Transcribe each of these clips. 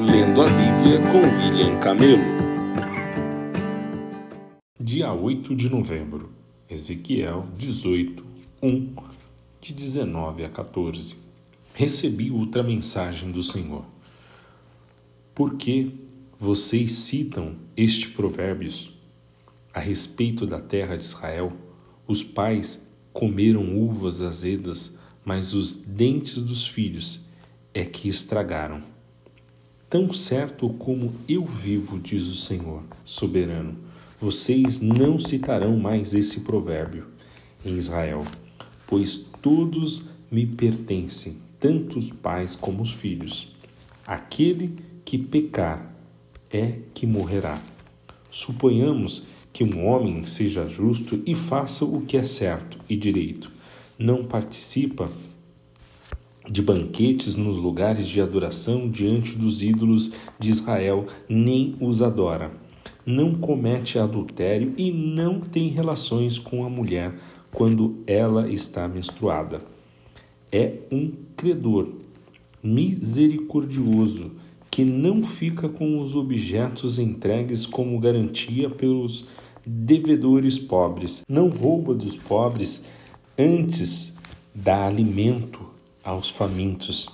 Lendo a Bíblia com William Camelo. Dia 8 de novembro, Ezequiel 18, 1, de 19 a 14. Recebi outra mensagem do Senhor. Por que vocês citam este provérbios a respeito da terra de Israel? Os pais comeram uvas azedas, mas os dentes dos filhos é que estragaram. Tão certo como eu vivo, diz o Senhor, soberano, vocês não citarão mais esse provérbio em Israel, pois todos me pertencem, tanto os pais como os filhos. Aquele que pecar é que morrerá. Suponhamos que um homem seja justo e faça o que é certo e direito. Não participa de banquetes nos lugares de adoração diante dos ídolos de Israel, nem os adora. Não comete adultério e não tem relações com a mulher quando ela está menstruada. É um credor misericordioso que não fica com os objetos entregues como garantia pelos devedores pobres. Não rouba dos pobres, antes dá alimento aos famintos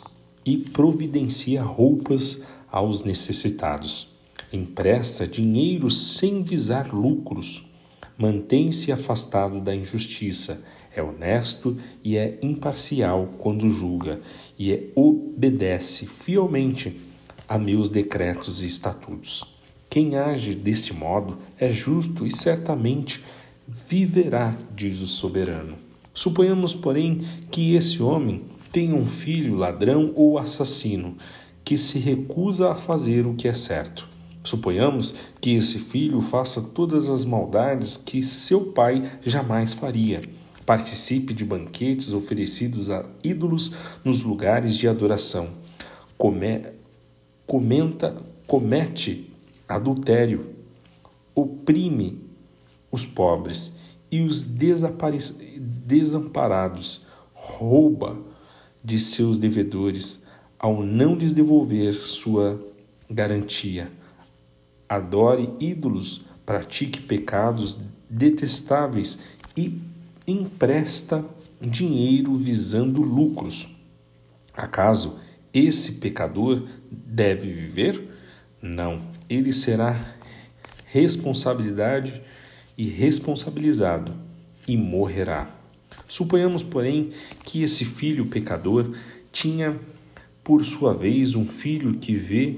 e providencia roupas aos necessitados. Empresta dinheiro sem visar lucros. Mantém-se afastado da injustiça. É honesto e é imparcial quando julga, e é, obedece fielmente a meus decretos e estatutos. Quem age deste modo é justo e certamente viverá, diz o soberano. Suponhamos, porém, que esse homem tenha um filho ladrão ou assassino que se recusa a fazer o que é certo. Suponhamos que esse filho faça todas as maldades que seu pai jamais faria. Participe de banquetes oferecidos a ídolos nos lugares de adoração. Come, comenta, comete adultério, oprime os pobres e os desamparados, rouba de seus devedores ao não lhes devolver sua garantia. Adore ídolos, pratique pecados detestáveis e empresta dinheiro visando lucros. Acaso esse pecador deve viver? Não, ele será responsabilidade e responsabilizado e morrerá. Suponhamos, porém, que esse filho pecador tinha, por sua vez, um filho que vê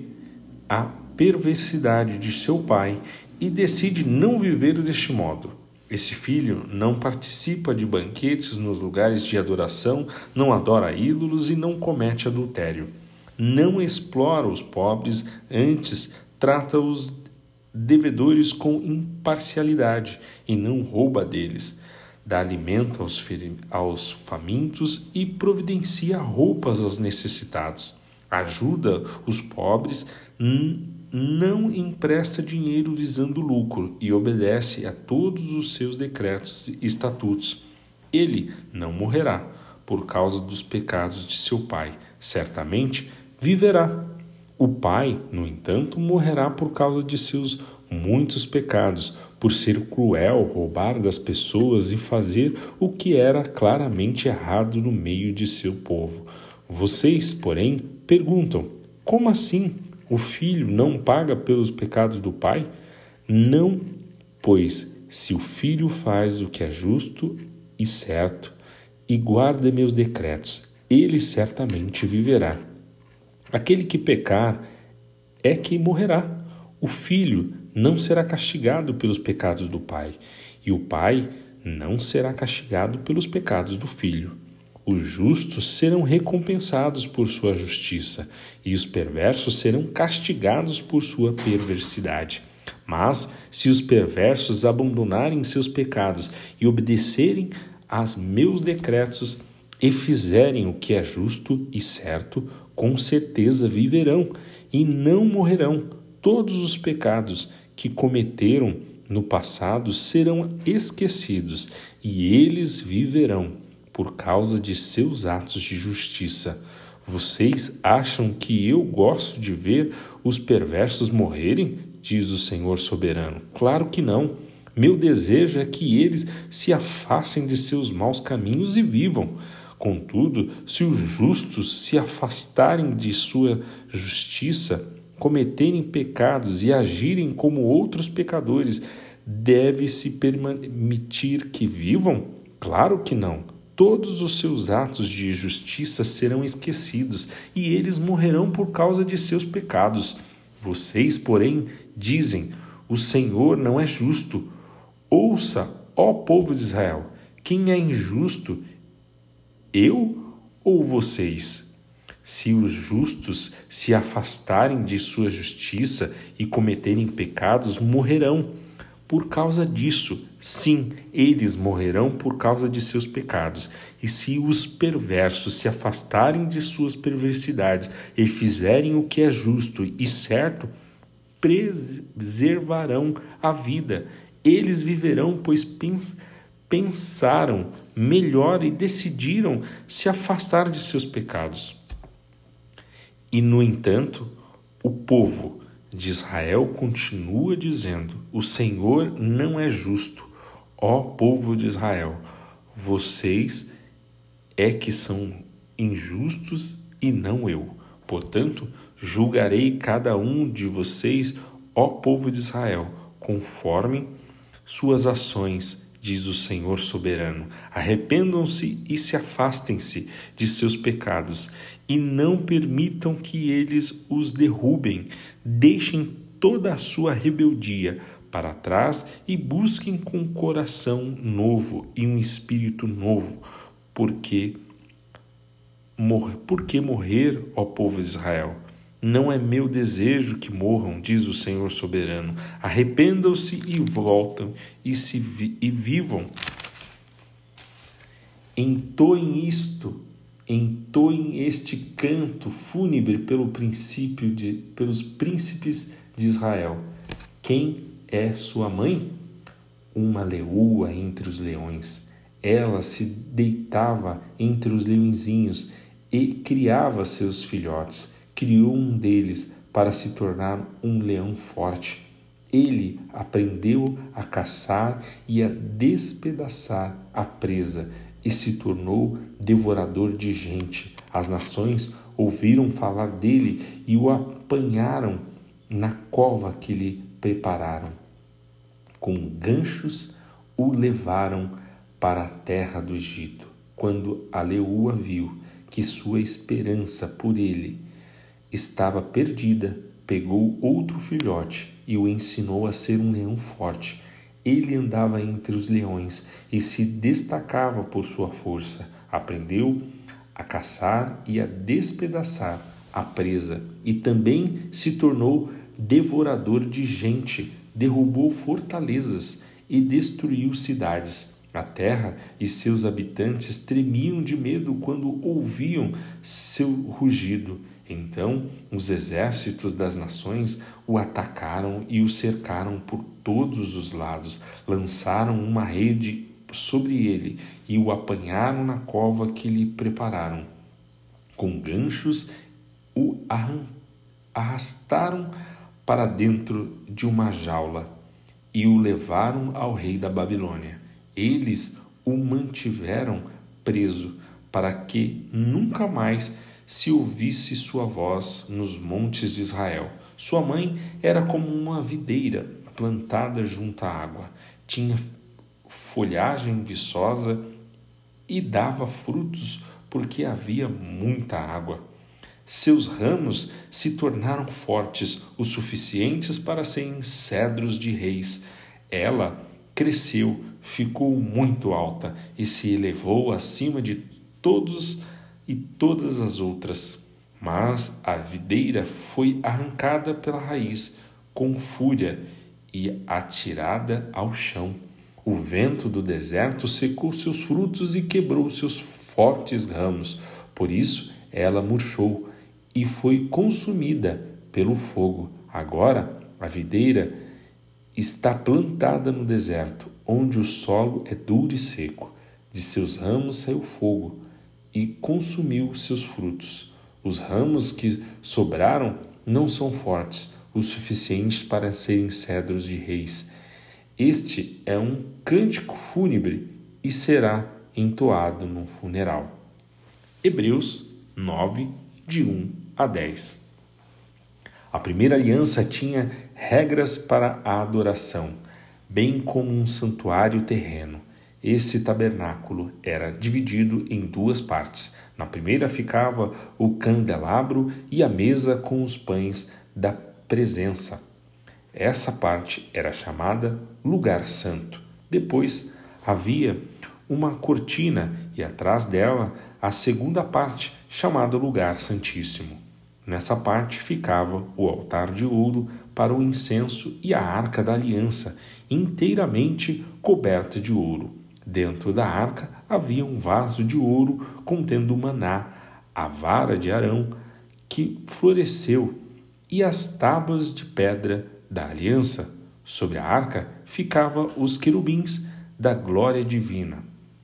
a perversidade de seu pai e decide não viver deste modo. Esse filho não participa de banquetes nos lugares de adoração, não adora ídolos e não comete adultério. Não explora os pobres, antes trata os devedores com imparcialidade e não rouba deles. Dá alimento aos, aos famintos e providencia roupas aos necessitados. Ajuda os pobres, não empresta dinheiro visando lucro e obedece a todos os seus decretos e estatutos. Ele não morrerá por causa dos pecados de seu pai, certamente viverá. O pai, no entanto, morrerá por causa de seus muitos pecados, por ser cruel, roubar das pessoas e fazer o que era claramente errado no meio de seu povo. Vocês, porém, perguntam: como assim? O filho não paga pelos pecados do pai? Não, pois se o filho faz o que é justo e certo e guarda meus decretos, ele certamente viverá. Aquele que pecar é que morrerá. O filho não será castigado pelos pecados do pai, e o pai não será castigado pelos pecados do filho. Os justos serão recompensados por sua justiça, e os perversos serão castigados por sua perversidade. Mas, se os perversos abandonarem seus pecados e obedecerem aos meus decretos e fizerem o que é justo e certo, com certeza viverão e não morrerão. Todos os pecados que cometeram no passado serão esquecidos e eles viverão por causa de seus atos de justiça. Vocês acham que eu gosto de ver os perversos morrerem? Diz o Senhor soberano. Claro que não. Meu desejo é que eles se afastem de seus maus caminhos e vivam. Contudo, se os justos se afastarem de sua justiça, cometerem pecados e agirem como outros pecadores, deve-se permitir que vivam? Claro que não. Todos os seus atos de justiça serão esquecidos e eles morrerão por causa de seus pecados. Vocês, porém, dizem: O Senhor não é justo. Ouça, ó povo de Israel, quem é injusto? Eu ou vocês? Se os justos se afastarem de sua justiça e cometerem pecados, morrerão. Por causa disso, sim, eles morrerão por causa de seus pecados. E se os perversos se afastarem de suas perversidades e fizerem o que é justo e certo, preservarão a vida. Eles viverão, pois pensaram melhor e decidiram se afastar de seus pecados. E, no entanto, o povo de Israel continua dizendo: O Senhor não é justo, ó povo de Israel. Vocês é que são injustos e não eu. Portanto, julgarei cada um de vocês, ó povo de Israel, conforme suas ações diz o Senhor soberano. Arrependam-se e se afastem-se de seus pecados, e não permitam que eles os derrubem. Deixem toda a sua rebeldia para trás e busquem com um coração novo e um espírito novo, porque porque morrer, ó povo de Israel? Não é meu desejo que morram, diz o Senhor soberano. Arrependam-se e voltam e se vi e vivam. Entoem isto, entoem este canto fúnebre pelo princípio de pelos príncipes de Israel. Quem é sua mãe? Uma leoa entre os leões. Ela se deitava entre os leõezinhos e criava seus filhotes criou um deles para se tornar um leão forte. Ele aprendeu a caçar e a despedaçar a presa e se tornou devorador de gente. As nações ouviram falar dele e o apanharam na cova que lhe prepararam. Com ganchos o levaram para a terra do Egito. Quando a leoa viu que sua esperança por ele estava perdida, pegou outro filhote e o ensinou a ser um leão forte. Ele andava entre os leões e se destacava por sua força. Aprendeu a caçar e a despedaçar a presa e também se tornou devorador de gente, derrubou fortalezas e destruiu cidades. A terra e seus habitantes tremiam de medo quando ouviam seu rugido então os exércitos das nações o atacaram e o cercaram por todos os lados, lançaram uma rede sobre ele e o apanharam na cova que lhe prepararam. Com ganchos o arrastaram para dentro de uma jaula e o levaram ao rei da Babilônia. Eles o mantiveram preso para que nunca mais se ouvisse sua voz nos montes de Israel. Sua mãe era como uma videira plantada junto à água, tinha folhagem viçosa e dava frutos porque havia muita água. Seus ramos se tornaram fortes o suficientes para serem cedros de reis. Ela cresceu, ficou muito alta e se elevou acima de todos e todas as outras. Mas a videira foi arrancada pela raiz com fúria e atirada ao chão. O vento do deserto secou seus frutos e quebrou seus fortes ramos. Por isso ela murchou e foi consumida pelo fogo. Agora a videira está plantada no deserto, onde o solo é duro e seco. De seus ramos saiu fogo e consumiu seus frutos. Os ramos que sobraram não são fortes o suficiente para serem cedros de reis. Este é um cântico fúnebre e será entoado no funeral. Hebreus 9, de 1 a 10. A primeira aliança tinha regras para a adoração, bem como um santuário terreno. Esse tabernáculo era dividido em duas partes. Na primeira ficava o candelabro e a mesa com os pães da presença. Essa parte era chamada lugar santo. Depois havia uma cortina e atrás dela a segunda parte, chamada lugar santíssimo. Nessa parte ficava o altar de ouro para o incenso e a arca da aliança, inteiramente coberta de ouro. Dentro da arca havia um vaso de ouro contendo maná, a vara de Arão que floresceu e as tábuas de pedra da aliança. Sobre a arca ficavam os querubins da glória divina,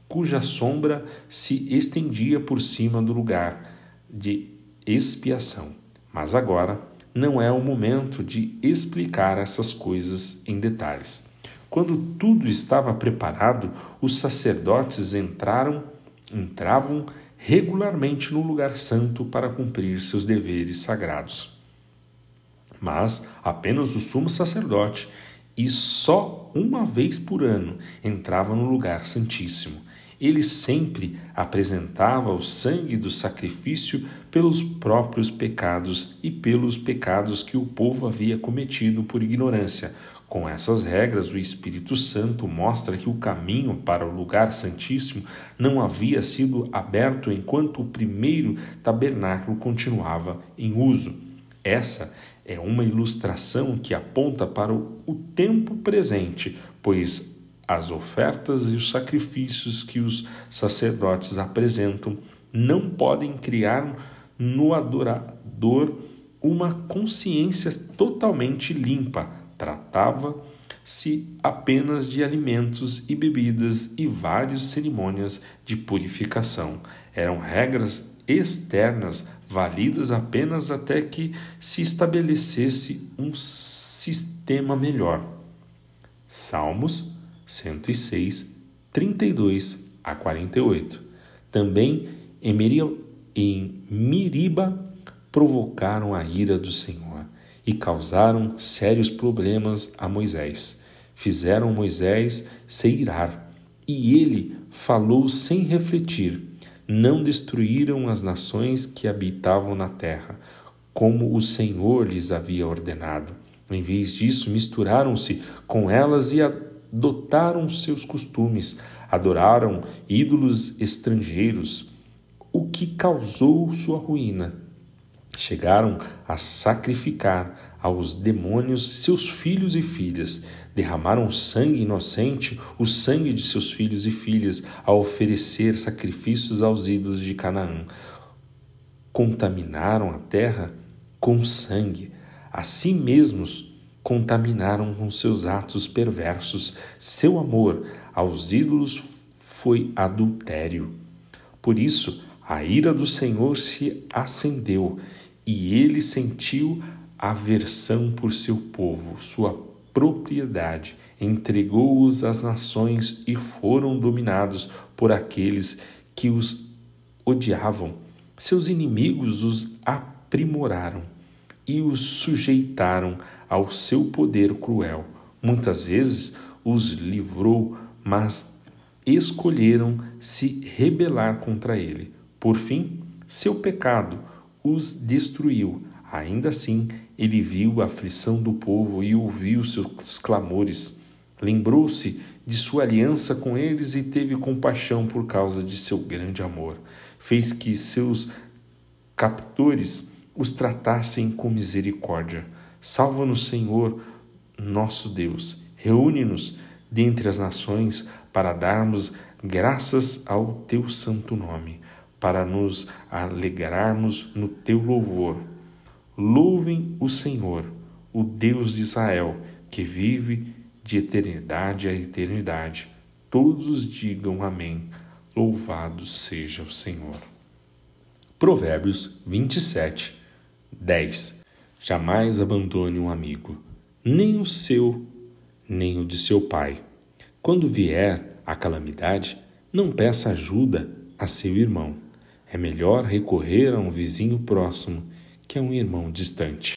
cuja sombra se estendia por cima do lugar de expiação. Mas agora não é o momento de explicar essas coisas em detalhes. Quando tudo estava preparado, os sacerdotes entraram, entravam regularmente no lugar santo para cumprir seus deveres sagrados mas apenas o sumo sacerdote, e só uma vez por ano entrava no lugar santíssimo. Ele sempre apresentava o sangue do sacrifício pelos próprios pecados e pelos pecados que o povo havia cometido por ignorância. Com essas regras, o Espírito Santo mostra que o caminho para o lugar santíssimo não havia sido aberto enquanto o primeiro tabernáculo continuava em uso. Essa é uma ilustração que aponta para o tempo presente, pois as ofertas e os sacrifícios que os sacerdotes apresentam não podem criar no adorador uma consciência totalmente limpa. Tratava-se apenas de alimentos e bebidas e várias cerimônias de purificação. Eram regras externas válidas apenas até que se estabelecesse um sistema melhor. Salmos 106, 32 a 48. Também em Miriba provocaram a ira do Senhor e causaram sérios problemas a Moisés. Fizeram Moisés se irar, e ele falou sem refletir não destruíram as nações que habitavam na terra, como o Senhor lhes havia ordenado. Em vez disso, misturaram-se com elas e adotaram seus costumes, adoraram ídolos estrangeiros, o que causou sua ruína. Chegaram a sacrificar aos demônios seus filhos e filhas, derramaram sangue inocente, o sangue de seus filhos e filhas, a oferecer sacrifícios aos ídolos de Canaã. Contaminaram a terra com sangue, a si mesmos contaminaram com seus atos perversos. Seu amor aos ídolos foi adultério. Por isso, a ira do Senhor se acendeu e ele sentiu aversão por seu povo, sua propriedade, entregou-os às nações e foram dominados por aqueles que os odiavam. Seus inimigos os aprimoraram e os sujeitaram ao seu poder cruel. Muitas vezes os livrou, mas escolheram se rebelar contra ele. Por fim, seu pecado os destruiu. Ainda assim, ele viu a aflição do povo e ouviu seus clamores. Lembrou-se de sua aliança com eles e teve compaixão por causa de seu grande amor. Fez que seus captores os tratassem com misericórdia. Salva-nos, Senhor, nosso Deus. Reúne-nos dentre as nações para darmos graças ao teu santo nome, para nos alegrarmos no teu louvor. Louvem o Senhor, o Deus de Israel, que vive de eternidade a eternidade. Todos digam amém. Louvado seja o Senhor. Provérbios 27, 10 Jamais abandone um amigo, nem o seu, nem o de seu pai. Quando vier a calamidade, não peça ajuda a seu irmão. É melhor recorrer a um vizinho próximo que a um irmão distante.